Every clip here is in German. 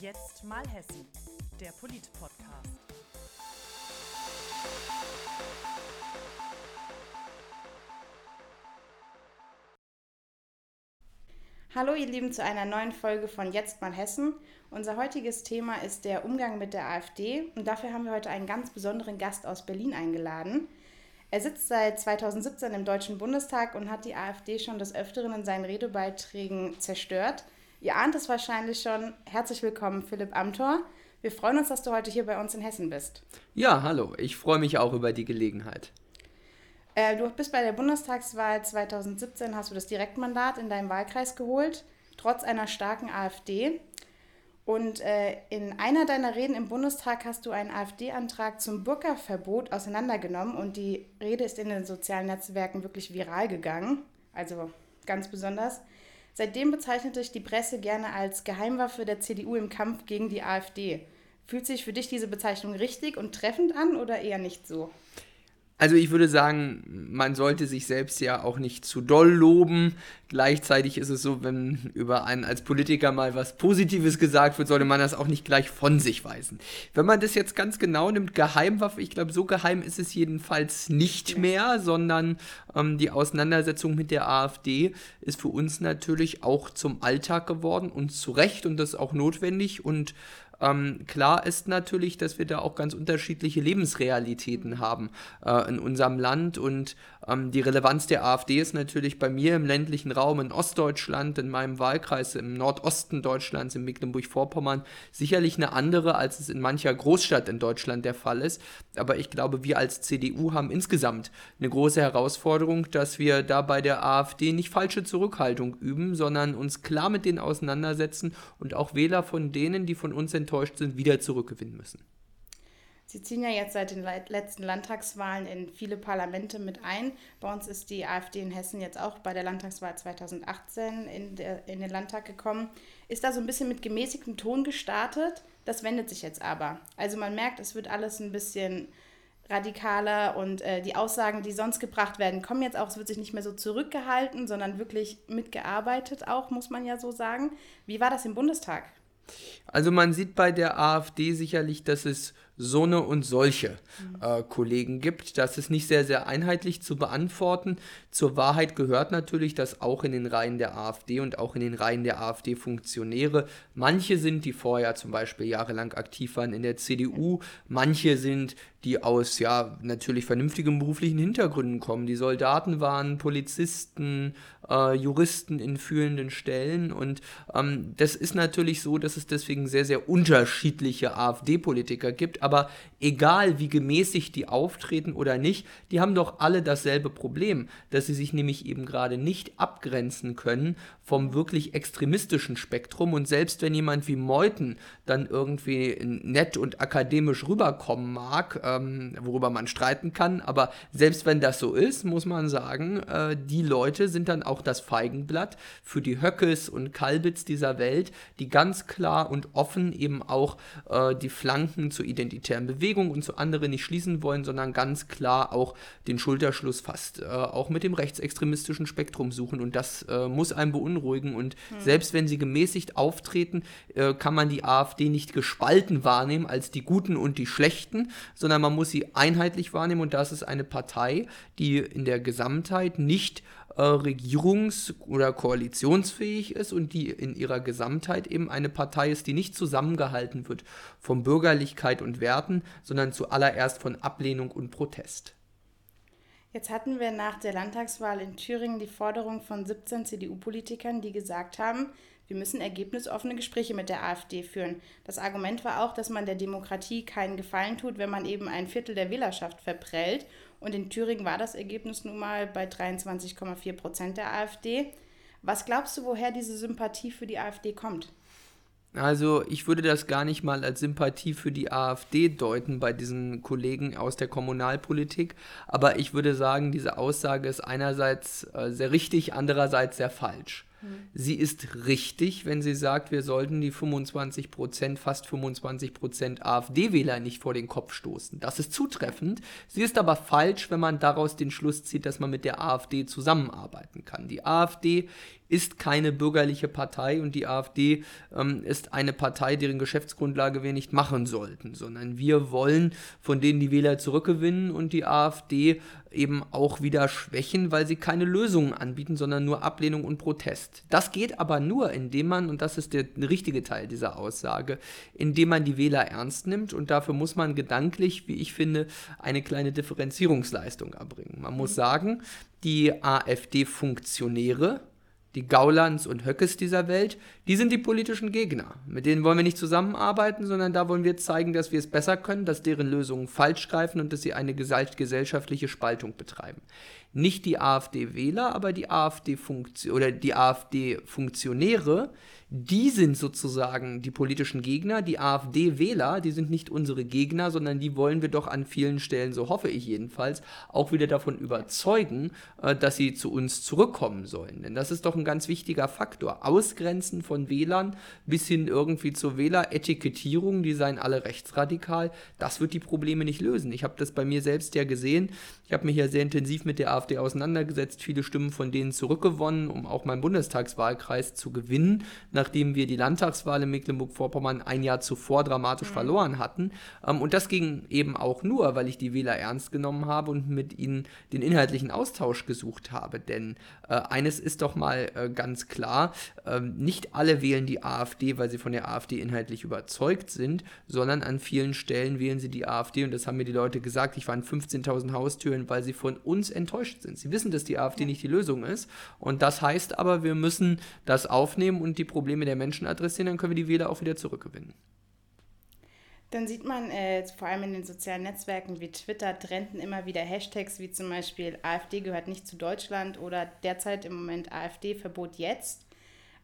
Jetzt mal Hessen, der Polit-Podcast. Hallo ihr Lieben zu einer neuen Folge von Jetzt mal Hessen. Unser heutiges Thema ist der Umgang mit der AfD und dafür haben wir heute einen ganz besonderen Gast aus Berlin eingeladen. Er sitzt seit 2017 im Deutschen Bundestag und hat die AfD schon des Öfteren in seinen Redebeiträgen zerstört. Ihr ahnt es wahrscheinlich schon. Herzlich willkommen, Philipp Amthor. Wir freuen uns, dass du heute hier bei uns in Hessen bist. Ja, hallo. Ich freue mich auch über die Gelegenheit. Äh, du bist bei der Bundestagswahl 2017, hast du das Direktmandat in deinem Wahlkreis geholt, trotz einer starken AfD. Und äh, in einer deiner Reden im Bundestag hast du einen AfD-Antrag zum Burka-Verbot auseinandergenommen und die Rede ist in den sozialen Netzwerken wirklich viral gegangen. Also ganz besonders. Seitdem bezeichnet sich die Presse gerne als Geheimwaffe der CDU im Kampf gegen die AfD. Fühlt sich für dich diese Bezeichnung richtig und treffend an oder eher nicht so? Also ich würde sagen, man sollte sich selbst ja auch nicht zu doll loben. Gleichzeitig ist es so, wenn über einen als Politiker mal was Positives gesagt wird, sollte man das auch nicht gleich von sich weisen. Wenn man das jetzt ganz genau nimmt, Geheimwaffe, ich glaube, so geheim ist es jedenfalls nicht mehr, sondern ähm, die Auseinandersetzung mit der AfD ist für uns natürlich auch zum Alltag geworden und zu Recht und das ist auch notwendig und ähm, klar ist natürlich, dass wir da auch ganz unterschiedliche Lebensrealitäten haben äh, in unserem Land und ähm, die Relevanz der AfD ist natürlich bei mir im ländlichen Raum in Ostdeutschland, in meinem Wahlkreis im Nordosten Deutschlands, in Mecklenburg-Vorpommern, sicherlich eine andere, als es in mancher Großstadt in Deutschland der Fall ist. Aber ich glaube, wir als CDU haben insgesamt eine große Herausforderung, dass wir da bei der AfD nicht falsche Zurückhaltung üben, sondern uns klar mit denen auseinandersetzen und auch Wähler von denen, die von uns enttäuscht sind, wieder zurückgewinnen müssen. Sie ziehen ja jetzt seit den letzten Landtagswahlen in viele Parlamente mit ein. Bei uns ist die AfD in Hessen jetzt auch bei der Landtagswahl 2018 in, der, in den Landtag gekommen. Ist da so ein bisschen mit gemäßigtem Ton gestartet? Das wendet sich jetzt aber. Also man merkt, es wird alles ein bisschen radikaler und äh, die Aussagen, die sonst gebracht werden, kommen jetzt auch. Es wird sich nicht mehr so zurückgehalten, sondern wirklich mitgearbeitet auch, muss man ja so sagen. Wie war das im Bundestag? Also man sieht bei der AfD sicherlich, dass es so eine und solche äh, Kollegen gibt. Das ist nicht sehr, sehr einheitlich zu beantworten. Zur Wahrheit gehört natürlich, dass auch in den Reihen der AfD und auch in den Reihen der AfD-Funktionäre manche sind, die vorher zum Beispiel jahrelang aktiv waren in der CDU, manche sind, die aus ja natürlich vernünftigen beruflichen Hintergründen kommen. Die Soldaten waren Polizisten, äh, Juristen in führenden Stellen und ähm, das ist natürlich so, dass es deswegen sehr, sehr unterschiedliche AfD-Politiker gibt aber egal wie gemäßigt die auftreten oder nicht, die haben doch alle dasselbe Problem, dass sie sich nämlich eben gerade nicht abgrenzen können vom wirklich extremistischen Spektrum und selbst wenn jemand wie Meuthen dann irgendwie nett und akademisch rüberkommen mag, ähm, worüber man streiten kann, aber selbst wenn das so ist, muss man sagen, äh, die Leute sind dann auch das Feigenblatt für die Höckes und Kalbitz dieser Welt, die ganz klar und offen eben auch äh, die Flanken zur identitären Bewegung und zu anderen nicht schließen wollen, sondern ganz klar auch den Schulterschluss fast äh, auch mit dem rechtsextremistischen Spektrum suchen. Und das äh, muss einen beunruhigen. Und hm. selbst wenn sie gemäßigt auftreten, äh, kann man die AfD nicht gespalten wahrnehmen als die Guten und die Schlechten, sondern man muss sie einheitlich wahrnehmen. Und das ist eine Partei, die in der Gesamtheit nicht äh, regierungs- oder koalitionsfähig ist und die in ihrer Gesamtheit eben eine Partei ist, die nicht zusammengehalten wird von Bürgerlichkeit und Werten, sondern zuallererst von Ablehnung und Protest. Jetzt hatten wir nach der Landtagswahl in Thüringen die Forderung von 17 CDU-Politikern, die gesagt haben, wir müssen ergebnisoffene Gespräche mit der AfD führen. Das Argument war auch, dass man der Demokratie keinen Gefallen tut, wenn man eben ein Viertel der Wählerschaft verprellt. Und in Thüringen war das Ergebnis nun mal bei 23,4 Prozent der AfD. Was glaubst du, woher diese Sympathie für die AfD kommt? Also ich würde das gar nicht mal als Sympathie für die AfD deuten bei diesen Kollegen aus der Kommunalpolitik, aber ich würde sagen, diese Aussage ist einerseits äh, sehr richtig, andererseits sehr falsch. Sie ist richtig, wenn sie sagt, wir sollten die 25 Prozent, fast 25 Prozent AfD-Wähler nicht vor den Kopf stoßen. Das ist zutreffend. Sie ist aber falsch, wenn man daraus den Schluss zieht, dass man mit der AfD zusammenarbeiten kann. Die AfD ist keine bürgerliche Partei und die AfD ähm, ist eine Partei, deren Geschäftsgrundlage wir nicht machen sollten, sondern wir wollen von denen die Wähler zurückgewinnen und die AfD eben auch wieder schwächen, weil sie keine Lösungen anbieten, sondern nur Ablehnung und Protest. Das geht aber nur, indem man, und das ist der richtige Teil dieser Aussage, indem man die Wähler ernst nimmt und dafür muss man gedanklich, wie ich finde, eine kleine Differenzierungsleistung erbringen. Man muss sagen, die AfD-Funktionäre, die Gaulands und Höckes dieser Welt, die sind die politischen Gegner. Mit denen wollen wir nicht zusammenarbeiten, sondern da wollen wir zeigen, dass wir es besser können, dass deren Lösungen falsch greifen und dass sie eine gesellschaftliche Spaltung betreiben. Nicht die AfD-Wähler, aber die AfD-Funktion oder die AfD-Funktionäre, die sind sozusagen die politischen Gegner. Die AfD-Wähler, die sind nicht unsere Gegner, sondern die wollen wir doch an vielen Stellen, so hoffe ich jedenfalls, auch wieder davon überzeugen, äh, dass sie zu uns zurückkommen sollen. Denn das ist doch ein ganz wichtiger Faktor. Ausgrenzen von Wählern bis hin irgendwie zur Wähleretikettierung, die seien alle rechtsradikal, das wird die Probleme nicht lösen. Ich habe das bei mir selbst ja gesehen. Ich habe mich ja sehr intensiv mit der AfD auseinandergesetzt, viele Stimmen von denen zurückgewonnen, um auch meinen Bundestagswahlkreis zu gewinnen nachdem wir die Landtagswahl in Mecklenburg-Vorpommern ein Jahr zuvor dramatisch mhm. verloren hatten. Ähm, und das ging eben auch nur, weil ich die Wähler ernst genommen habe und mit ihnen den inhaltlichen Austausch gesucht habe. Denn äh, eines ist doch mal äh, ganz klar, äh, nicht alle wählen die AfD, weil sie von der AfD inhaltlich überzeugt sind, sondern an vielen Stellen wählen sie die AfD und das haben mir die Leute gesagt. Ich war in 15.000 Haustüren, weil sie von uns enttäuscht sind. Sie wissen, dass die AfD nicht die Lösung ist und das heißt aber, wir müssen das aufnehmen und die Probleme der Menschen adressieren, dann können wir die Wähler auch wieder zurückgewinnen. Dann sieht man äh, vor allem in den sozialen Netzwerken wie Twitter trenden immer wieder Hashtags wie zum Beispiel AfD gehört nicht zu Deutschland oder derzeit im Moment AfD-Verbot jetzt.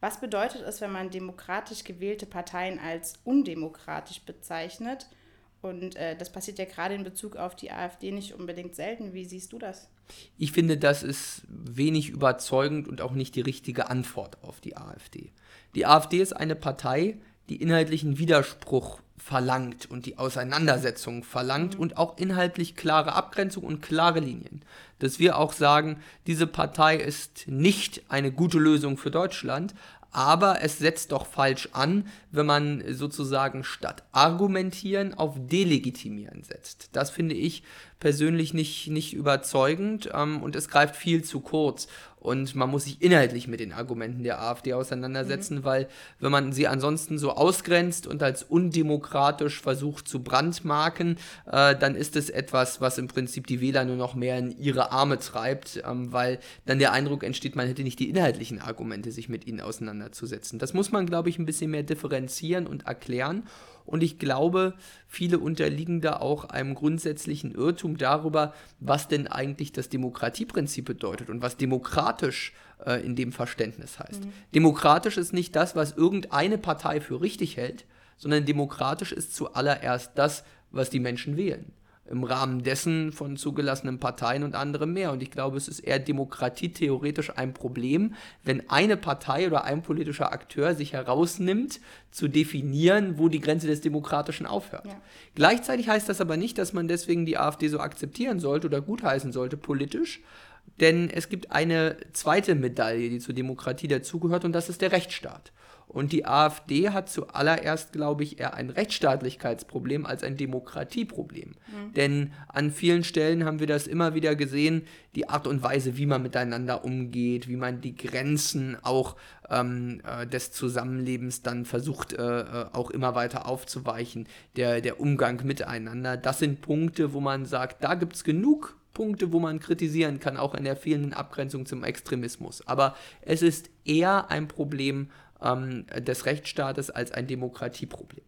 Was bedeutet es, wenn man demokratisch gewählte Parteien als undemokratisch bezeichnet? Und äh, das passiert ja gerade in Bezug auf die AfD nicht unbedingt selten. Wie siehst du das? Ich finde, das ist wenig überzeugend und auch nicht die richtige Antwort auf die AfD. Die AfD ist eine Partei, die inhaltlichen Widerspruch verlangt und die Auseinandersetzung verlangt mhm. und auch inhaltlich klare Abgrenzung und klare Linien. Dass wir auch sagen, diese Partei ist nicht eine gute Lösung für Deutschland, aber es setzt doch falsch an, wenn man sozusagen statt argumentieren auf delegitimieren setzt. Das finde ich persönlich nicht, nicht überzeugend ähm, und es greift viel zu kurz und man muss sich inhaltlich mit den Argumenten der AfD auseinandersetzen, mhm. weil wenn man sie ansonsten so ausgrenzt und als undemokratisch versucht zu brandmarken, äh, dann ist es etwas, was im Prinzip die Wähler nur noch mehr in ihre Arme treibt, ähm, weil dann der Eindruck entsteht, man hätte nicht die inhaltlichen Argumente, sich mit ihnen auseinanderzusetzen. Das muss man, glaube ich, ein bisschen mehr differenzieren und erklären. Und ich glaube, viele unterliegen da auch einem grundsätzlichen Irrtum darüber, was denn eigentlich das Demokratieprinzip bedeutet und was demokratisch äh, in dem Verständnis heißt. Mhm. Demokratisch ist nicht das, was irgendeine Partei für richtig hält, sondern demokratisch ist zuallererst das, was die Menschen wählen im Rahmen dessen von zugelassenen Parteien und anderem mehr. Und ich glaube, es ist eher demokratietheoretisch ein Problem, wenn eine Partei oder ein politischer Akteur sich herausnimmt, zu definieren, wo die Grenze des Demokratischen aufhört. Ja. Gleichzeitig heißt das aber nicht, dass man deswegen die AfD so akzeptieren sollte oder gutheißen sollte politisch, denn es gibt eine zweite Medaille, die zur Demokratie dazugehört, und das ist der Rechtsstaat. Und die AfD hat zuallererst, glaube ich, eher ein Rechtsstaatlichkeitsproblem als ein Demokratieproblem. Mhm. Denn an vielen Stellen haben wir das immer wieder gesehen, die Art und Weise, wie man miteinander umgeht, wie man die Grenzen auch ähm, äh, des Zusammenlebens dann versucht, äh, äh, auch immer weiter aufzuweichen, der, der Umgang miteinander. Das sind Punkte, wo man sagt, da gibt es genug Punkte, wo man kritisieren kann, auch in der fehlenden Abgrenzung zum Extremismus. Aber es ist eher ein Problem ähm, des Rechtsstaates als ein Demokratieproblem.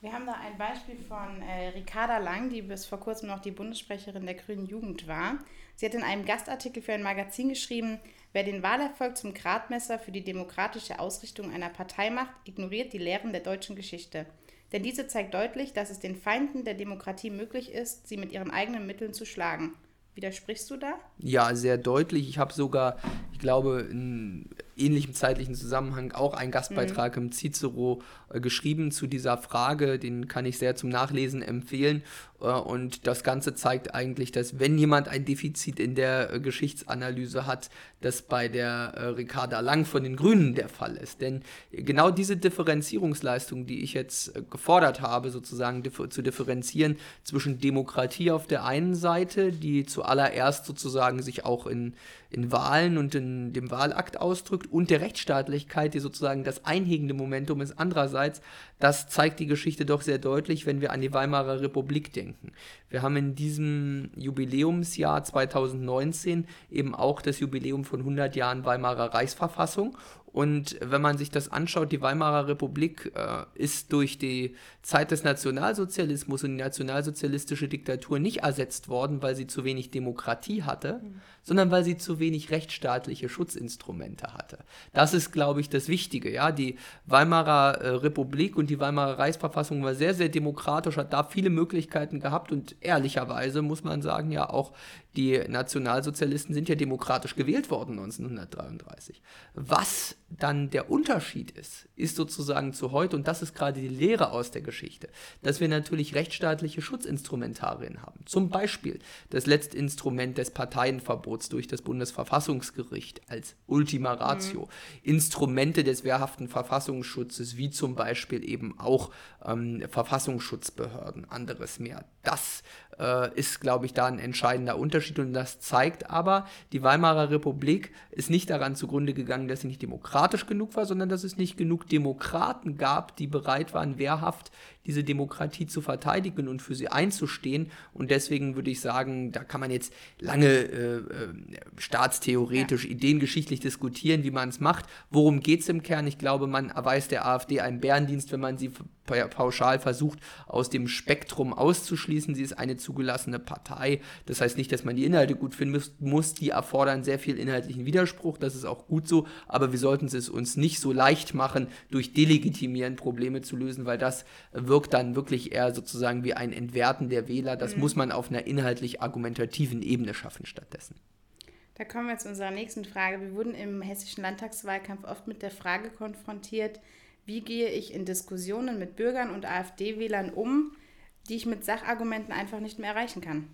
Wir haben da ein Beispiel von äh, Ricarda Lang, die bis vor kurzem noch die Bundessprecherin der Grünen Jugend war. Sie hat in einem Gastartikel für ein Magazin geschrieben, wer den Wahlerfolg zum Gradmesser für die demokratische Ausrichtung einer Partei macht, ignoriert die Lehren der deutschen Geschichte. Denn diese zeigt deutlich, dass es den Feinden der Demokratie möglich ist, sie mit ihren eigenen Mitteln zu schlagen. Widersprichst du da? Ja, sehr deutlich. Ich habe sogar, ich glaube, in ähnlichem zeitlichen Zusammenhang auch einen Gastbeitrag mhm. im Cicero äh, geschrieben zu dieser Frage. Den kann ich sehr zum Nachlesen empfehlen. Äh, und das Ganze zeigt eigentlich, dass wenn jemand ein Defizit in der äh, Geschichtsanalyse hat, das bei der äh, Ricarda Lang von den Grünen der Fall ist. Denn genau diese Differenzierungsleistung, die ich jetzt äh, gefordert habe, sozusagen differ zu differenzieren zwischen Demokratie auf der einen Seite, die zuallererst sozusagen sich auch in, in Wahlen und in dem Wahlakt ausdrückt, und der Rechtsstaatlichkeit, die sozusagen das einhegende Momentum ist andererseits, das zeigt die Geschichte doch sehr deutlich, wenn wir an die Weimarer Republik denken. Wir haben in diesem Jubiläumsjahr 2019 eben auch das Jubiläum von 100 Jahren Weimarer Reichsverfassung und wenn man sich das anschaut, die Weimarer Republik äh, ist durch die Zeit des Nationalsozialismus und die nationalsozialistische Diktatur nicht ersetzt worden, weil sie zu wenig Demokratie hatte, mhm. sondern weil sie zu wenig rechtsstaatliche Schutzinstrumente hatte. Das ist, glaube ich, das Wichtige. Ja? Die Weimarer äh, Republik und die Weimarer Reichsverfassung war sehr, sehr demokratisch, hat da viele Möglichkeiten gehabt und ehrlicherweise muss man sagen, ja auch die Nationalsozialisten sind ja demokratisch gewählt worden 1933. Was dann der Unterschied ist, ist sozusagen zu heute, und das ist gerade die Lehre aus der Geschichte, dass wir natürlich rechtsstaatliche Schutzinstrumentarien haben. Zum Beispiel das letzte Instrument des Parteienverbots durch das Bundesverfassungsgericht als Ultima Ratio. Mhm. Instrumente des wehrhaften Verfassungsschutzes, wie zum Beispiel eben auch ähm, Verfassungsschutzbehörden, anderes mehr. Das äh, ist, glaube ich, da ein entscheidender Unterschied und das zeigt aber, die Weimarer Republik ist nicht daran zugrunde gegangen, dass sie nicht demokratisch genug war, sondern dass es nicht genug Demokraten gab, die bereit waren, wehrhaft diese Demokratie zu verteidigen und für sie einzustehen. Und deswegen würde ich sagen, da kann man jetzt lange äh, äh, staatstheoretisch, ja. ideengeschichtlich diskutieren, wie man es macht. Worum geht es im Kern? Ich glaube, man erweist der AfD einen Bärendienst, wenn man sie pauschal versucht, aus dem Spektrum auszuschließen. Sie ist eine zugelassene Partei. Das heißt nicht, dass man die Inhalte gut finden muss. Die erfordern sehr viel inhaltlichen Widerspruch. Das ist auch gut so. Aber wir sollten es uns nicht so leicht machen, durch Delegitimieren Probleme zu lösen, weil das wirkt dann wirklich eher sozusagen wie ein Entwerten der Wähler. Das mhm. muss man auf einer inhaltlich argumentativen Ebene schaffen stattdessen. Da kommen wir zu unserer nächsten Frage. Wir wurden im hessischen Landtagswahlkampf oft mit der Frage konfrontiert, wie gehe ich in Diskussionen mit Bürgern und AfD-Wählern um, die ich mit Sachargumenten einfach nicht mehr erreichen kann?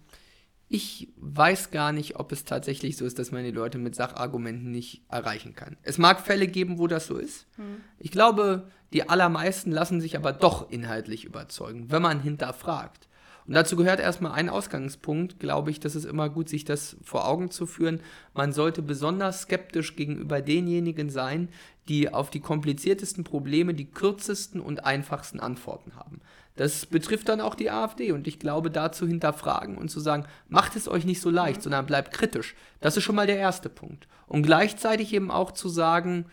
Ich weiß gar nicht, ob es tatsächlich so ist, dass man die Leute mit Sachargumenten nicht erreichen kann. Es mag Fälle geben, wo das so ist. Hm. Ich glaube, die allermeisten lassen sich aber doch inhaltlich überzeugen, wenn man hinterfragt. Und dazu gehört erstmal ein Ausgangspunkt, glaube ich, dass es immer gut, sich das vor Augen zu führen. Man sollte besonders skeptisch gegenüber denjenigen sein, die auf die kompliziertesten Probleme die kürzesten und einfachsten Antworten haben. Das betrifft dann auch die AfD und ich glaube, da zu hinterfragen und zu sagen, macht es euch nicht so leicht, sondern bleibt kritisch. Das ist schon mal der erste Punkt. Und gleichzeitig eben auch zu sagen,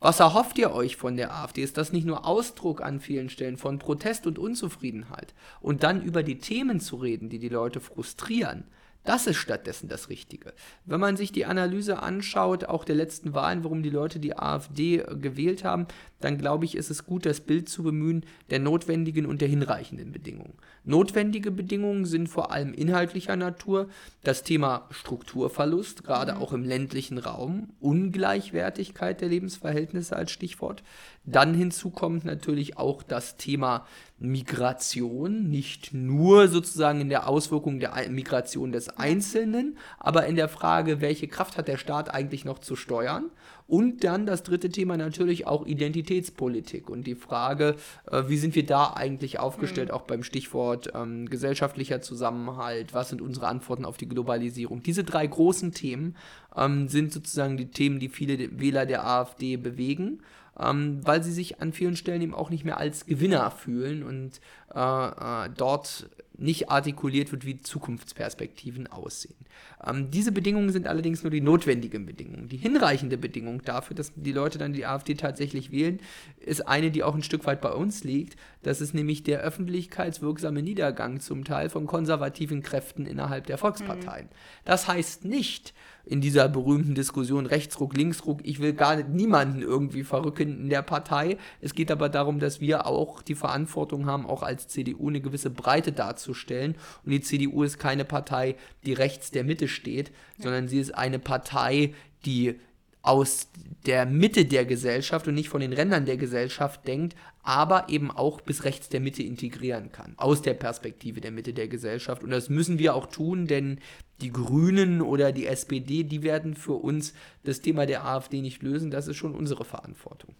was erhofft ihr euch von der AfD? Ist das nicht nur Ausdruck an vielen Stellen von Protest und Unzufriedenheit? Und dann über die Themen zu reden, die die Leute frustrieren, das ist stattdessen das Richtige. Wenn man sich die Analyse anschaut, auch der letzten Wahlen, warum die Leute die AfD äh, gewählt haben, dann glaube ich, ist es gut, das Bild zu bemühen der notwendigen und der hinreichenden Bedingungen. Notwendige Bedingungen sind vor allem inhaltlicher Natur das Thema Strukturverlust, gerade mhm. auch im ländlichen Raum, Ungleichwertigkeit der Lebensverhältnisse als Stichwort. Dann hinzu kommt natürlich auch das Thema Migration, nicht nur sozusagen in der Auswirkung der Migration des Einzelnen, aber in der Frage, welche Kraft hat der Staat eigentlich noch zu steuern. Und dann das dritte Thema natürlich auch Identitätspolitik und die Frage, äh, wie sind wir da eigentlich aufgestellt, mhm. auch beim Stichwort ähm, gesellschaftlicher Zusammenhalt, was sind unsere Antworten auf die Globalisierung. Diese drei großen Themen ähm, sind sozusagen die Themen, die viele Wähler der AfD bewegen ähm, weil sie sich an vielen Stellen eben auch nicht mehr als Gewinner fühlen und äh, äh, dort nicht artikuliert wird, wie Zukunftsperspektiven aussehen. Ähm, diese Bedingungen sind allerdings nur die notwendigen Bedingungen. Die hinreichende Bedingung dafür, dass die Leute dann die AfD tatsächlich wählen, ist eine, die auch ein Stück weit bei uns liegt. Das ist nämlich der öffentlichkeitswirksame Niedergang zum Teil von konservativen Kräften innerhalb der Volksparteien. Mhm. Das heißt nicht, in dieser berühmten Diskussion Rechtsruck, Linksruck. Ich will gar nicht, niemanden irgendwie verrücken in der Partei. Es geht aber darum, dass wir auch die Verantwortung haben, auch als CDU eine gewisse Breite darzustellen. Und die CDU ist keine Partei, die rechts der Mitte steht, ja. sondern sie ist eine Partei, die aus der Mitte der Gesellschaft und nicht von den Rändern der Gesellschaft denkt, aber eben auch bis rechts der Mitte integrieren kann, aus der Perspektive der Mitte der Gesellschaft. Und das müssen wir auch tun, denn die Grünen oder die SPD, die werden für uns das Thema der AfD nicht lösen. Das ist schon unsere Verantwortung.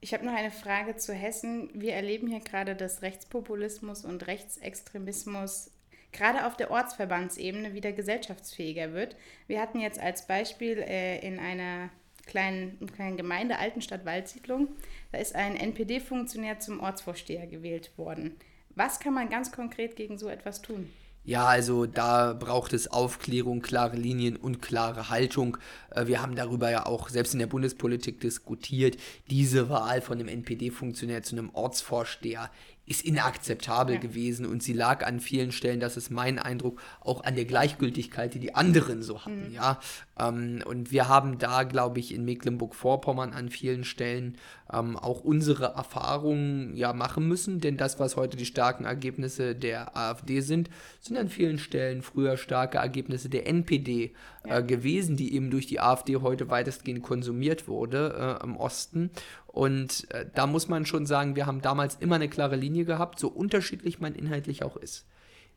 Ich habe noch eine Frage zu Hessen. Wir erleben hier gerade, dass Rechtspopulismus und Rechtsextremismus gerade auf der Ortsverbandsebene wieder gesellschaftsfähiger wird. Wir hatten jetzt als Beispiel äh, in einer kleinen, kleinen Gemeinde Altenstadt Waldsiedlung, da ist ein NPD-Funktionär zum Ortsvorsteher gewählt worden. Was kann man ganz konkret gegen so etwas tun? Ja, also da braucht es Aufklärung, klare Linien und klare Haltung. Äh, wir haben darüber ja auch selbst in der Bundespolitik diskutiert. Diese Wahl von einem NPD-Funktionär zu einem Ortsvorsteher ist inakzeptabel ja. gewesen und sie lag an vielen Stellen, das ist mein Eindruck, auch an der Gleichgültigkeit, die die anderen so hatten, mhm. ja. Ähm, und wir haben da, glaube ich, in Mecklenburg-Vorpommern an vielen Stellen ähm, auch unsere Erfahrungen ja machen müssen, denn das, was heute die starken Ergebnisse der AfD sind, sind an vielen Stellen früher starke Ergebnisse der NPD ja. äh, gewesen, die eben durch die AfD heute weitestgehend konsumiert wurde äh, im Osten. Und äh, da muss man schon sagen, wir haben damals immer eine klare Linie gehabt, so unterschiedlich man inhaltlich auch ist.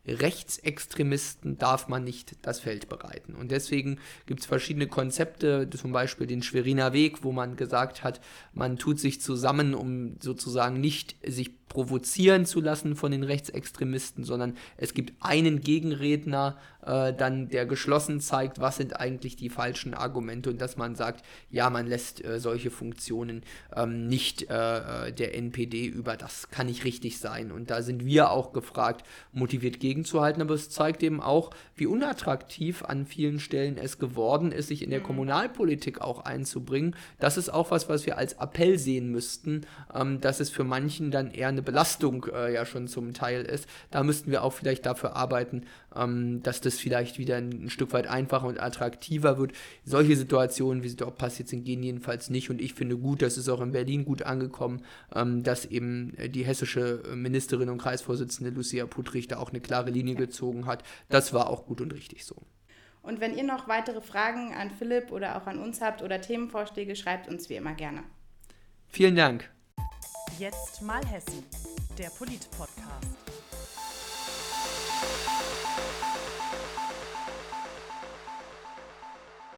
Rechtsextremisten darf man nicht das Feld bereiten. Und deswegen gibt es verschiedene Konzepte, zum Beispiel den Schweriner Weg, wo man gesagt hat, man tut sich zusammen, um sozusagen nicht sich provozieren zu lassen von den Rechtsextremisten, sondern es gibt einen Gegenredner, äh, dann der geschlossen zeigt, was sind eigentlich die falschen Argumente und dass man sagt, ja, man lässt äh, solche Funktionen ähm, nicht äh, äh der NPD über. Das kann nicht richtig sein. Und da sind wir auch gefragt, motiviert gegenzuhalten, aber es zeigt eben auch, wie unattraktiv an vielen Stellen es geworden ist, sich in der mhm. Kommunalpolitik auch einzubringen. Das ist auch was, was wir als Appell sehen müssten, ähm, dass es für manchen dann eher eine eine Belastung äh, ja schon zum Teil ist. Da müssten wir auch vielleicht dafür arbeiten, ähm, dass das vielleicht wieder ein, ein, Stück weit einfacher und attraktiver wird. Solche Situationen, wie sie dort passiert sind, gehen jedenfalls nicht. Und ich finde gut, das ist auch in Berlin gut angekommen, ähm, dass eben äh, die hessische Ministerin und Kreisvorsitzende Lucia Puttrich da auch eine klare Linie gezogen hat. Das war auch gut und richtig so. Und wenn ihr noch weitere Fragen an Philipp oder auch an uns habt oder Themenvorschläge, schreibt uns wie immer gerne. Vielen Dank. Jetzt mal Hessen, der Polit-Podcast.